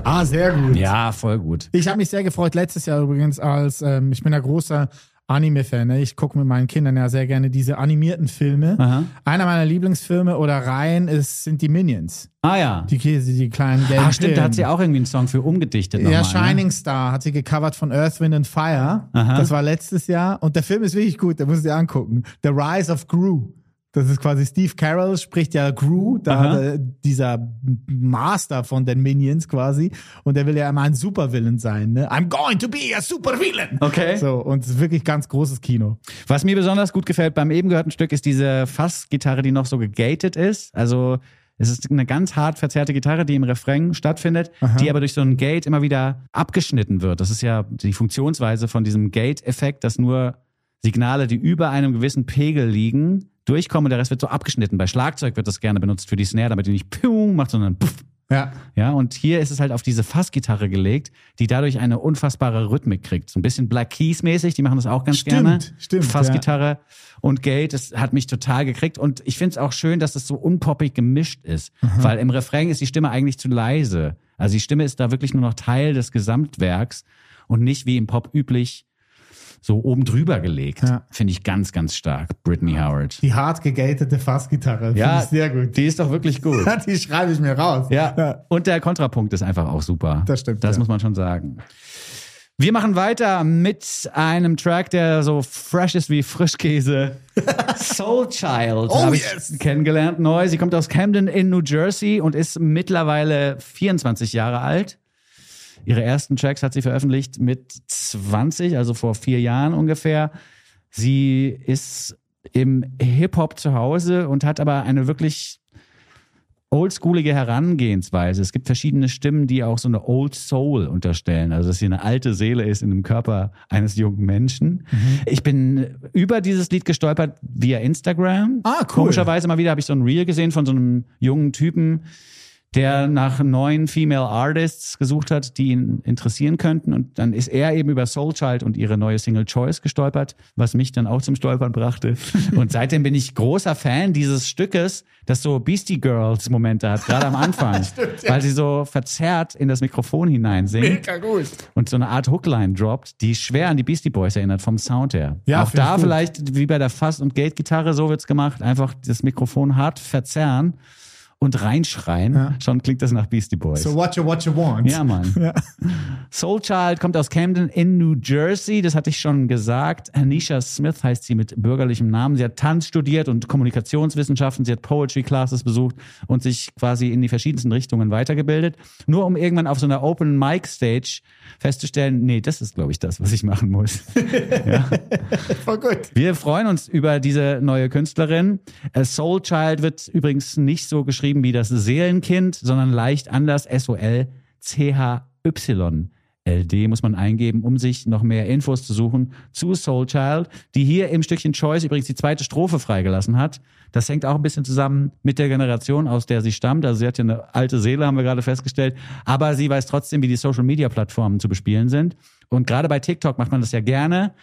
Ah, sehr gut. Ja, voll gut. Ich habe mich sehr gefreut letztes Jahr übrigens, als ähm, ich bin ja großer Anime-Fan. Ne? Ich gucke mit meinen Kindern ja sehr gerne diese animierten Filme. Aha. Einer meiner Lieblingsfilme oder Reihen ist, sind die Minions. Ah ja. Die, Käse, die kleinen gelben Ah, stimmt, da hat sie auch irgendwie einen Song für umgedichtet. Ja, nochmal, ne? Shining Star hat sie gecovert von Earth, Wind and Fire. Aha. Das war letztes Jahr. Und der Film ist wirklich gut, der muss dir angucken. The Rise of Gru. Das ist quasi Steve Carroll spricht ja Gru, da Aha. er, dieser Master von den Minions quasi. Und der will ja immer ein Supervillain sein. Ne? I'm going to be a Supervillain. Okay. So, und es ist wirklich ganz großes Kino. Was mir besonders gut gefällt beim eben gehörten Stück ist diese Fassgitarre, die noch so gegated ist. Also es ist eine ganz hart verzerrte Gitarre, die im Refrain stattfindet, die aber durch so ein Gate immer wieder abgeschnitten wird. Das ist ja die Funktionsweise von diesem Gate-Effekt, dass nur Signale, die über einem gewissen Pegel liegen, durchkommen und der Rest wird so abgeschnitten. Bei Schlagzeug wird das gerne benutzt für die Snare, damit die nicht Pium macht, sondern Puff. Ja. Ja, und hier ist es halt auf diese Fassgitarre gelegt, die dadurch eine unfassbare Rhythmik kriegt. So ein bisschen Black Keys mäßig, die machen das auch ganz Stimmt, gerne. stimmt, Fassgitarre und Gate, das hat mich total gekriegt. Und ich finde es auch schön, dass es so unpoppig gemischt ist, weil im Refrain ist die Stimme eigentlich zu leise. Also die Stimme ist da wirklich nur noch Teil des Gesamtwerks und nicht wie im Pop üblich so oben drüber gelegt. Ja. Finde ich ganz, ganz stark. Britney Howard. Die hart gegatete Fassgitarre. Ja, ich sehr gut. Die ist doch wirklich gut. Die schreibe ich mir raus. Ja. Und der Kontrapunkt ist einfach auch super. Das stimmt, Das ja. muss man schon sagen. Wir machen weiter mit einem Track, der so fresh ist wie Frischkäse. Soul Child Oh, habe ich yes. kennengelernt neu. Sie kommt aus Camden in New Jersey und ist mittlerweile 24 Jahre alt. Ihre ersten Tracks hat sie veröffentlicht mit 20, also vor vier Jahren ungefähr. Sie ist im Hip-Hop zu Hause und hat aber eine wirklich oldschoolige Herangehensweise. Es gibt verschiedene Stimmen, die auch so eine Old Soul unterstellen, also dass sie eine alte Seele ist in dem Körper eines jungen Menschen. Ich bin über dieses Lied gestolpert via Instagram. Ah, cool. Komischerweise mal wieder habe ich so ein Reel gesehen von so einem jungen Typen, der nach neuen Female Artists gesucht hat, die ihn interessieren könnten. Und dann ist er eben über Soul Child und ihre neue Single Choice gestolpert, was mich dann auch zum Stolpern brachte. Und seitdem bin ich großer Fan dieses Stückes, das so Beastie Girls Momente hat, gerade am Anfang. Weil sie so verzerrt in das Mikrofon hineinsingt Mega gut. und so eine Art Hookline droppt, die schwer an die Beastie Boys erinnert vom Sound her. Ja, auch da vielleicht wie bei der Fass- und Gate-Gitarre, so wird's gemacht, einfach das Mikrofon hart verzerren und reinschreien. Ja. Schon klingt das nach Beastie Boys. So what you, what you want. ja, Mann. Ja. Soul Child kommt aus Camden in New Jersey, das hatte ich schon gesagt. Anisha Smith heißt sie mit bürgerlichem Namen. Sie hat Tanz studiert und Kommunikationswissenschaften, sie hat Poetry Classes besucht und sich quasi in die verschiedensten Richtungen weitergebildet. Nur um irgendwann auf so einer Open Mic Stage festzustellen, nee, das ist, glaube ich, das, was ich machen muss. Voll gut. Wir freuen uns über diese neue Künstlerin. Äh, Soul Child wird übrigens nicht so geschrieben wie das Seelenkind, sondern leicht anders. S-O-L-C-H-Y. LD muss man eingeben, um sich noch mehr Infos zu suchen zu Soul Child, die hier im Stückchen Choice übrigens die zweite Strophe freigelassen hat. Das hängt auch ein bisschen zusammen mit der Generation, aus der sie stammt. Also sie hat ja eine alte Seele, haben wir gerade festgestellt. Aber sie weiß trotzdem, wie die Social Media Plattformen zu bespielen sind. Und gerade bei TikTok macht man das ja gerne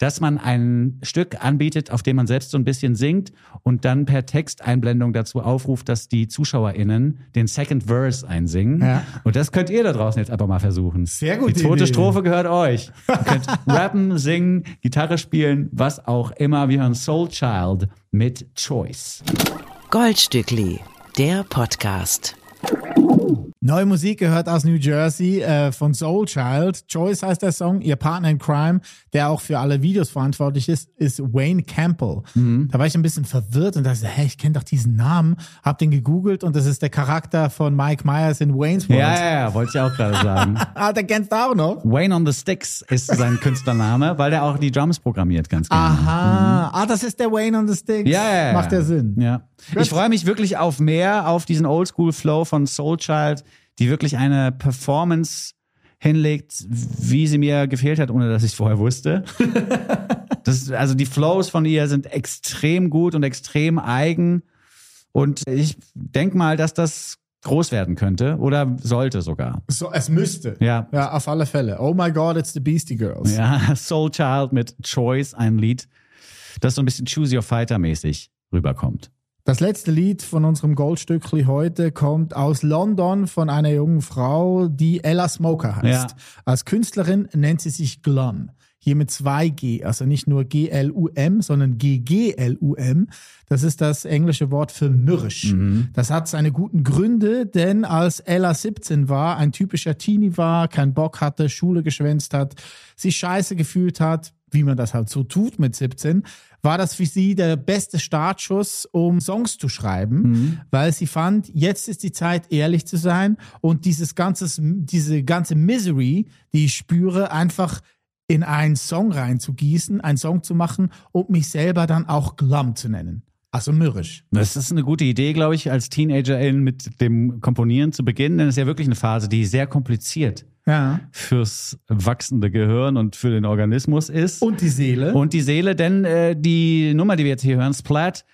dass man ein Stück anbietet, auf dem man selbst so ein bisschen singt und dann per Texteinblendung dazu aufruft, dass die ZuschauerInnen den Second Verse einsingen. Ja. Und das könnt ihr da draußen jetzt einfach mal versuchen. Sehr gute Die zweite Idee. Strophe gehört euch. Ihr könnt rappen, singen, Gitarre spielen, was auch immer. Wir hören Soul Child mit Choice. Goldstückli, der Podcast. Neue Musik gehört aus New Jersey äh, von Soul Child. Choice heißt der Song. Ihr Partner in Crime, der auch für alle Videos verantwortlich ist, ist Wayne Campbell. Mhm. Da war ich ein bisschen verwirrt und dachte, hä, ich kenne doch diesen Namen. Hab den gegoogelt und das ist der Charakter von Mike Myers in Wayne's World. Ja, ja, ja, wollte ich auch gerade sagen. Ah, der kennst du auch noch? Wayne on the Sticks ist sein Künstlername, weil der auch die Drums programmiert, ganz gerne. Aha. Ah, das ist der Wayne on the Sticks. Ja, ja, ja. Macht ja Sinn. Ja. Ich freue mich wirklich auf mehr, auf diesen Oldschool-Flow von Soul Child, die wirklich eine Performance hinlegt, wie sie mir gefehlt hat, ohne dass ich es vorher wusste. Das, also die Flows von ihr sind extrem gut und extrem eigen. Und ich denk mal, dass das groß werden könnte oder sollte sogar. So, es müsste. Ja. Ja, auf alle Fälle. Oh my God, it's the Beastie Girls. Ja, Soul Child mit Choice, ein Lied, das so ein bisschen Choose Your Fighter mäßig rüberkommt. Das letzte Lied von unserem Goldstückli heute kommt aus London von einer jungen Frau, die Ella Smoker heißt. Ja. Als Künstlerin nennt sie sich Glum. Hier mit zwei G, also nicht nur G-L-U-M, sondern G-G-L-U-M. Das ist das englische Wort für mürrisch. Das hat seine guten Gründe, denn als Ella 17 war, ein typischer Teenie war, keinen Bock hatte, Schule geschwänzt hat, sich scheiße gefühlt hat, wie man das halt so tut mit 17, war das für sie der beste Startschuss, um Songs zu schreiben, weil sie fand, jetzt ist die Zeit, ehrlich zu sein und dieses ganze, diese ganze Misery, die ich spüre, einfach in einen Song reinzugießen, einen Song zu machen und mich selber dann auch Glum zu nennen. Also mürrisch. Das ist eine gute Idee, glaube ich, als Teenagerin mit dem Komponieren zu beginnen, denn es ist ja wirklich eine Phase, die sehr kompliziert Ja. fürs wachsende Gehirn und für den Organismus ist. Und die Seele. Und die Seele, denn äh, die Nummer, die wir jetzt hier hören, Splat,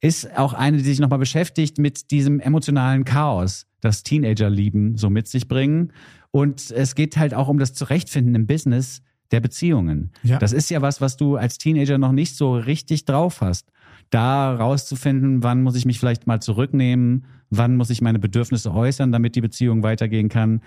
ist auch eine, die sich nochmal beschäftigt mit diesem emotionalen Chaos, das Teenager-Lieben so mit sich bringen. Und es geht halt auch um das Zurechtfinden im Business der Beziehungen. Ja. Das ist ja was, was du als Teenager noch nicht so richtig drauf hast. Da rauszufinden, wann muss ich mich vielleicht mal zurücknehmen, wann muss ich meine Bedürfnisse äußern, damit die Beziehung weitergehen kann.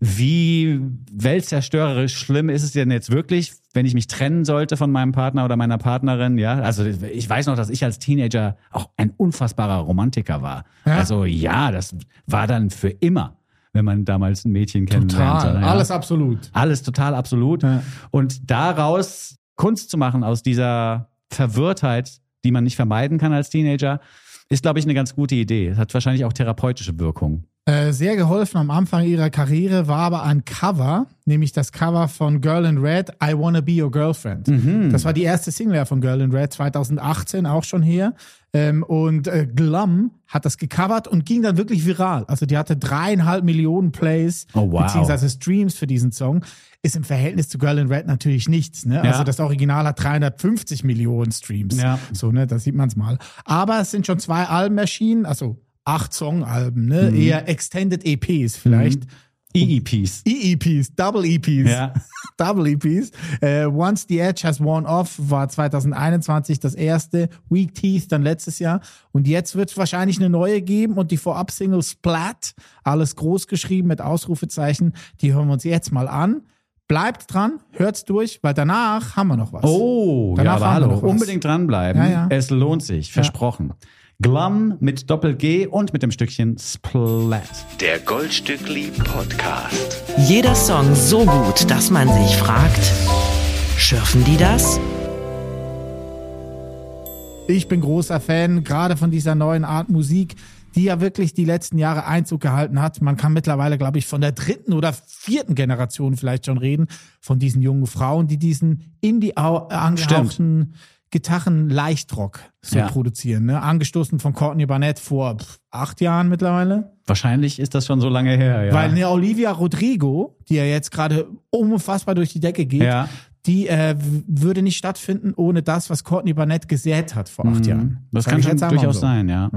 Wie weltzerstörerisch schlimm ist es denn jetzt wirklich, wenn ich mich trennen sollte von meinem Partner oder meiner Partnerin? Ja, also ich weiß noch, dass ich als Teenager auch ein unfassbarer Romantiker war. Ja. Also ja, das war dann für immer, wenn man damals ein Mädchen kennenlernte. Total. Ja. Alles absolut. Alles total absolut. Ja. Und daraus Kunst zu machen aus dieser Verwirrtheit, die man nicht vermeiden kann als Teenager, ist, glaube ich, eine ganz gute Idee. Hat wahrscheinlich auch therapeutische Wirkung. Äh, sehr geholfen am Anfang ihrer Karriere war aber ein Cover, nämlich das Cover von Girl in Red, I Wanna Be Your Girlfriend. Das war die erste Single von Girl in Red 2018, auch schon her. Ähm, und äh, Glum hat das gecovert und ging dann wirklich viral. Also die hatte dreieinhalb Millionen Plays, Oh, wow. beziehungsweise Streams für diesen Song. Ist im Verhältnis zu Girl in Red natürlich nichts. Ne? Also Ja. das Original hat 350 Millionen Streams. Ja. So, ne, da sieht man es mal. Aber es sind schon zwei Alben erschienen, also acht Songalben, ne? Mhm. Eher Extended EPs vielleicht. EEPs. EEPs, Double EPs. Ja. Double EPs. Äh, Once the Edge has worn off war 2021 das erste. Weak Teeth dann letztes Jahr. Und jetzt wird es wahrscheinlich eine neue geben und die Vorab-Single Splat, alles groß geschrieben mit Ausrufezeichen, die hören wir uns jetzt mal an. Bleibt dran, hört's durch, weil danach haben wir noch was. Oh, Danach ja, aber haben wir hallo. noch was. Unbedingt dranbleiben. Ja, ja. Es lohnt sich, versprochen. Glum mit Doppel-G und mit dem Stückchen Splat. Der Goldstückli Podcast. Jeder Song so gut, dass man sich fragt, schürfen die das? Ich bin großer Fan, gerade von dieser neuen Art Musik, die ja wirklich die letzten Jahre Einzug gehalten hat. Man kann mittlerweile, glaube ich, von der dritten oder vierten Generation vielleicht schon reden, von diesen jungen Frauen, die diesen Indie au- angehauchten Gitarren-Leichtrock so Ja. produzieren. Ne? Angestoßen von Courtney Barnett vor acht Jahren mittlerweile. Wahrscheinlich ist das schon so lange her, ja. Weil eine Olivia Rodrigo, die ja jetzt gerade unfassbar durch die Decke geht, Ja. die äh, würde nicht stattfinden ohne das, was Courtney Barnett gesät hat vor acht Jahren. Mhm. Das Sag kann ich schon durchaus so. sein, ja.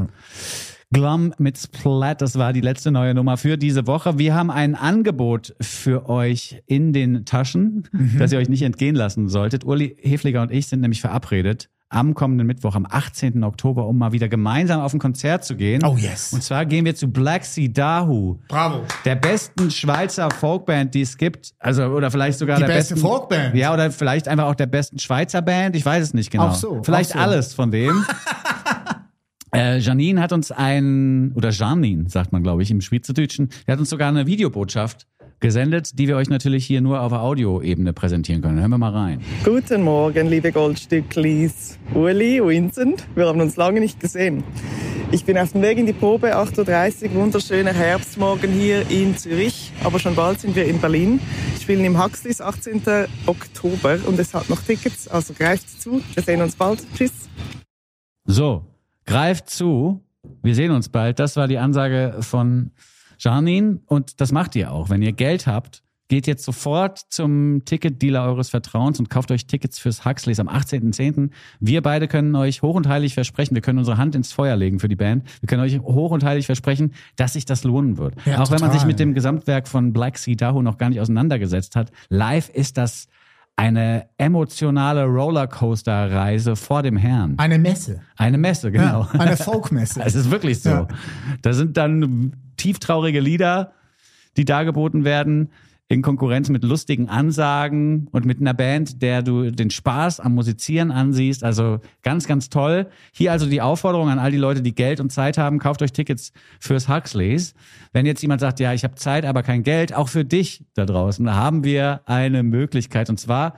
Glum mit Splat, das war die letzte neue Nummer für diese Woche. Wir haben ein Angebot für euch in den Taschen, Mhm. das ihr euch nicht entgehen lassen solltet. Uli Hefliger und ich sind nämlich verabredet am kommenden Mittwoch, am 18. Oktober, um mal wieder gemeinsam auf ein Konzert zu gehen. Oh, yes. Und zwar gehen wir zu Black Sea Dahu. Bravo. Der besten Schweizer Folkband, die es gibt. Also, oder vielleicht sogar Die der beste besten. Folkband? Ja, oder vielleicht einfach auch der besten Schweizer Band. Ich weiß es nicht genau. Auch so, Vielleicht auch so. alles von dem. Äh, Janine hat uns ein, oder Janine, sagt man, glaube ich, im Schweizerdeutschen, die hat uns sogar eine Videobotschaft gesendet, die wir euch natürlich hier nur auf Audioebene präsentieren können. Hören wir mal rein. Guten Morgen, liebe Goldstücklis. Uli, Vincent, wir haben uns lange nicht gesehen. Ich bin auf dem Weg in die Probe, 8.30 Uhr, wunderschöner Herbstmorgen hier in Zürich, aber schon bald sind wir in Berlin. Wir spielen im Huxleys, 18. Oktober und es hat noch Tickets, also greift zu. Wir sehen uns bald. Tschüss. So, greift zu. Wir sehen uns bald. Das war die Ansage von Janine. Und das macht ihr auch. Wenn ihr Geld habt, geht jetzt sofort zum Ticketdealer eures Vertrauens und kauft euch Tickets fürs Huxleys am 18.10. Wir beide können euch hoch und heilig versprechen, wir können unsere Hand ins Feuer legen für die Band. Wir können euch hoch und heilig versprechen, dass sich das lohnen wird. Ja, auch wenn man sich total. mit dem Gesamtwerk von Black Sea Dahu noch gar nicht auseinandergesetzt hat. Live ist das eine emotionale Rollercoaster-Reise vor dem Herrn. Eine Messe. Eine Messe, genau. Ja, eine Folkmesse. Es ist wirklich so. Ja. Da sind dann tieftraurige Lieder, die dargeboten werden, in Konkurrenz mit lustigen Ansagen und mit einer Band, der du den Spaß am Musizieren ansiehst. Also ganz, ganz toll. Hier also die Aufforderung an all die Leute, die Geld und Zeit haben, kauft euch Tickets fürs Huxleys. Wenn jetzt jemand sagt, ja, ich habe Zeit, aber kein Geld, auch für dich da draußen, da haben wir eine Möglichkeit. Und zwar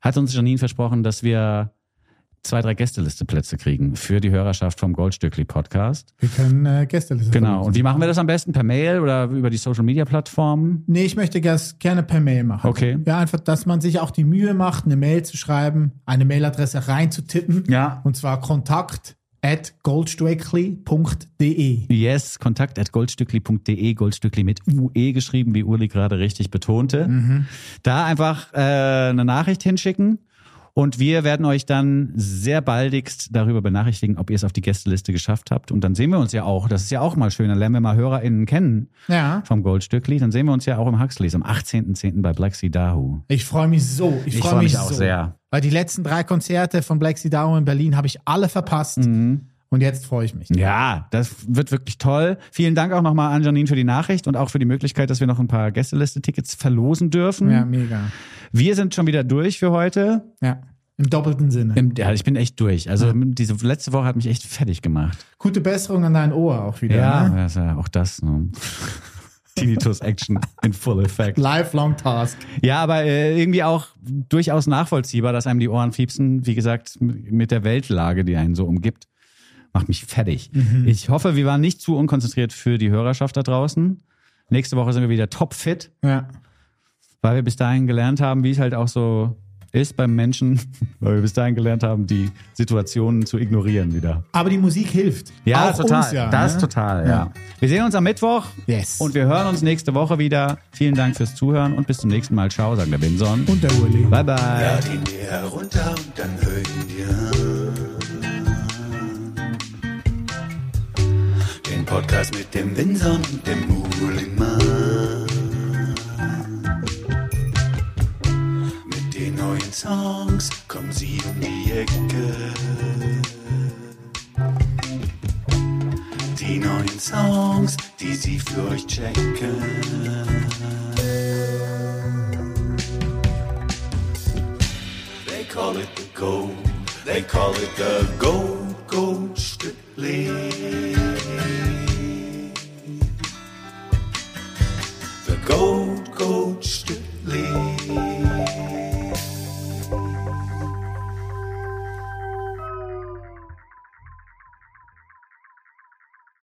hat uns Janine versprochen, dass wir zwei, drei Gästelisteplätze kriegen für die Hörerschaft vom Goldstückli Podcast. Wir können äh, Gästeliste Genau. Und wie machen wir das am besten? Per Mail oder über die Social Media Plattformen? Nee, ich möchte das gerne per Mail machen. Okay. Ja, einfach, dass man sich auch die Mühe macht, eine Mail zu schreiben, eine Mailadresse reinzutippen. Ja. Und zwar kontakt at goldstreckli.de. Yes, kontakt at goldstückli.de, Goldstückli mit UE geschrieben, wie Uli gerade richtig betonte. Da einfach äh, eine Nachricht hinschicken und wir werden euch dann sehr baldigst darüber benachrichtigen, ob ihr es auf die Gästeliste geschafft habt. Und dann sehen wir uns ja auch. Das ist ja auch mal schön. Dann lernen wir mal HörerInnen kennen Ja. vom Goldstückli. Dann sehen wir uns ja auch im Huxleys am 18.10. bei Black Sea Dahu. Ich freue mich so. Ich, Ich freue freu mich, mich auch so. sehr. Weil die letzten drei Konzerte von Black Sea Down in Berlin habe ich alle verpasst. Mhm. Und jetzt freue ich mich. Ja, das wird wirklich toll. Vielen Dank auch nochmal an Janine für die Nachricht und auch für die Möglichkeit, dass wir noch ein paar Gästeliste-Tickets verlosen dürfen. Ja, mega. Wir sind schon wieder durch für heute. Ja, im doppelten Sinne. Im, ja, ich bin echt durch. Also diese letzte Woche hat mich echt fertig gemacht. Gute Besserung an dein Ohr auch wieder. Ja, Ne? das ist ja auch das. Ne? Tinnitus Action in full effect. Lifelong Task. Ja, aber äh, irgendwie auch durchaus nachvollziehbar, dass einem die Ohren fiepsen. Wie gesagt, mit der Weltlage, die einen so umgibt, macht mich fertig. Ich hoffe, wir waren nicht zu unkonzentriert für die Hörerschaft da draußen. Nächste Woche sind wir wieder topfit, Ja. weil wir bis dahin gelernt haben, wie es halt auch so ist beim Menschen, weil wir bis dahin gelernt haben, die Situationen zu ignorieren wieder. Aber die Musik hilft. Ja, auch total. Uns ja, das ne? total, ja. Ja. Wir sehen uns am Mittwoch. Yes. Und wir hören uns nächste Woche wieder. Vielen Dank fürs Zuhören und bis zum nächsten Mal. Ciao, sagt der Winson. Und der Uli. Bye, bye. Lad ihn dir herunter und dann hör ihn Podcast mit dem Winson und dem Mulimann. Mit den neuen Songs kommen sie um die Ecke. Die neuen Songs, die sie für euch checken. They call it the gold. They call it the gold, gold. The Gold Coast League.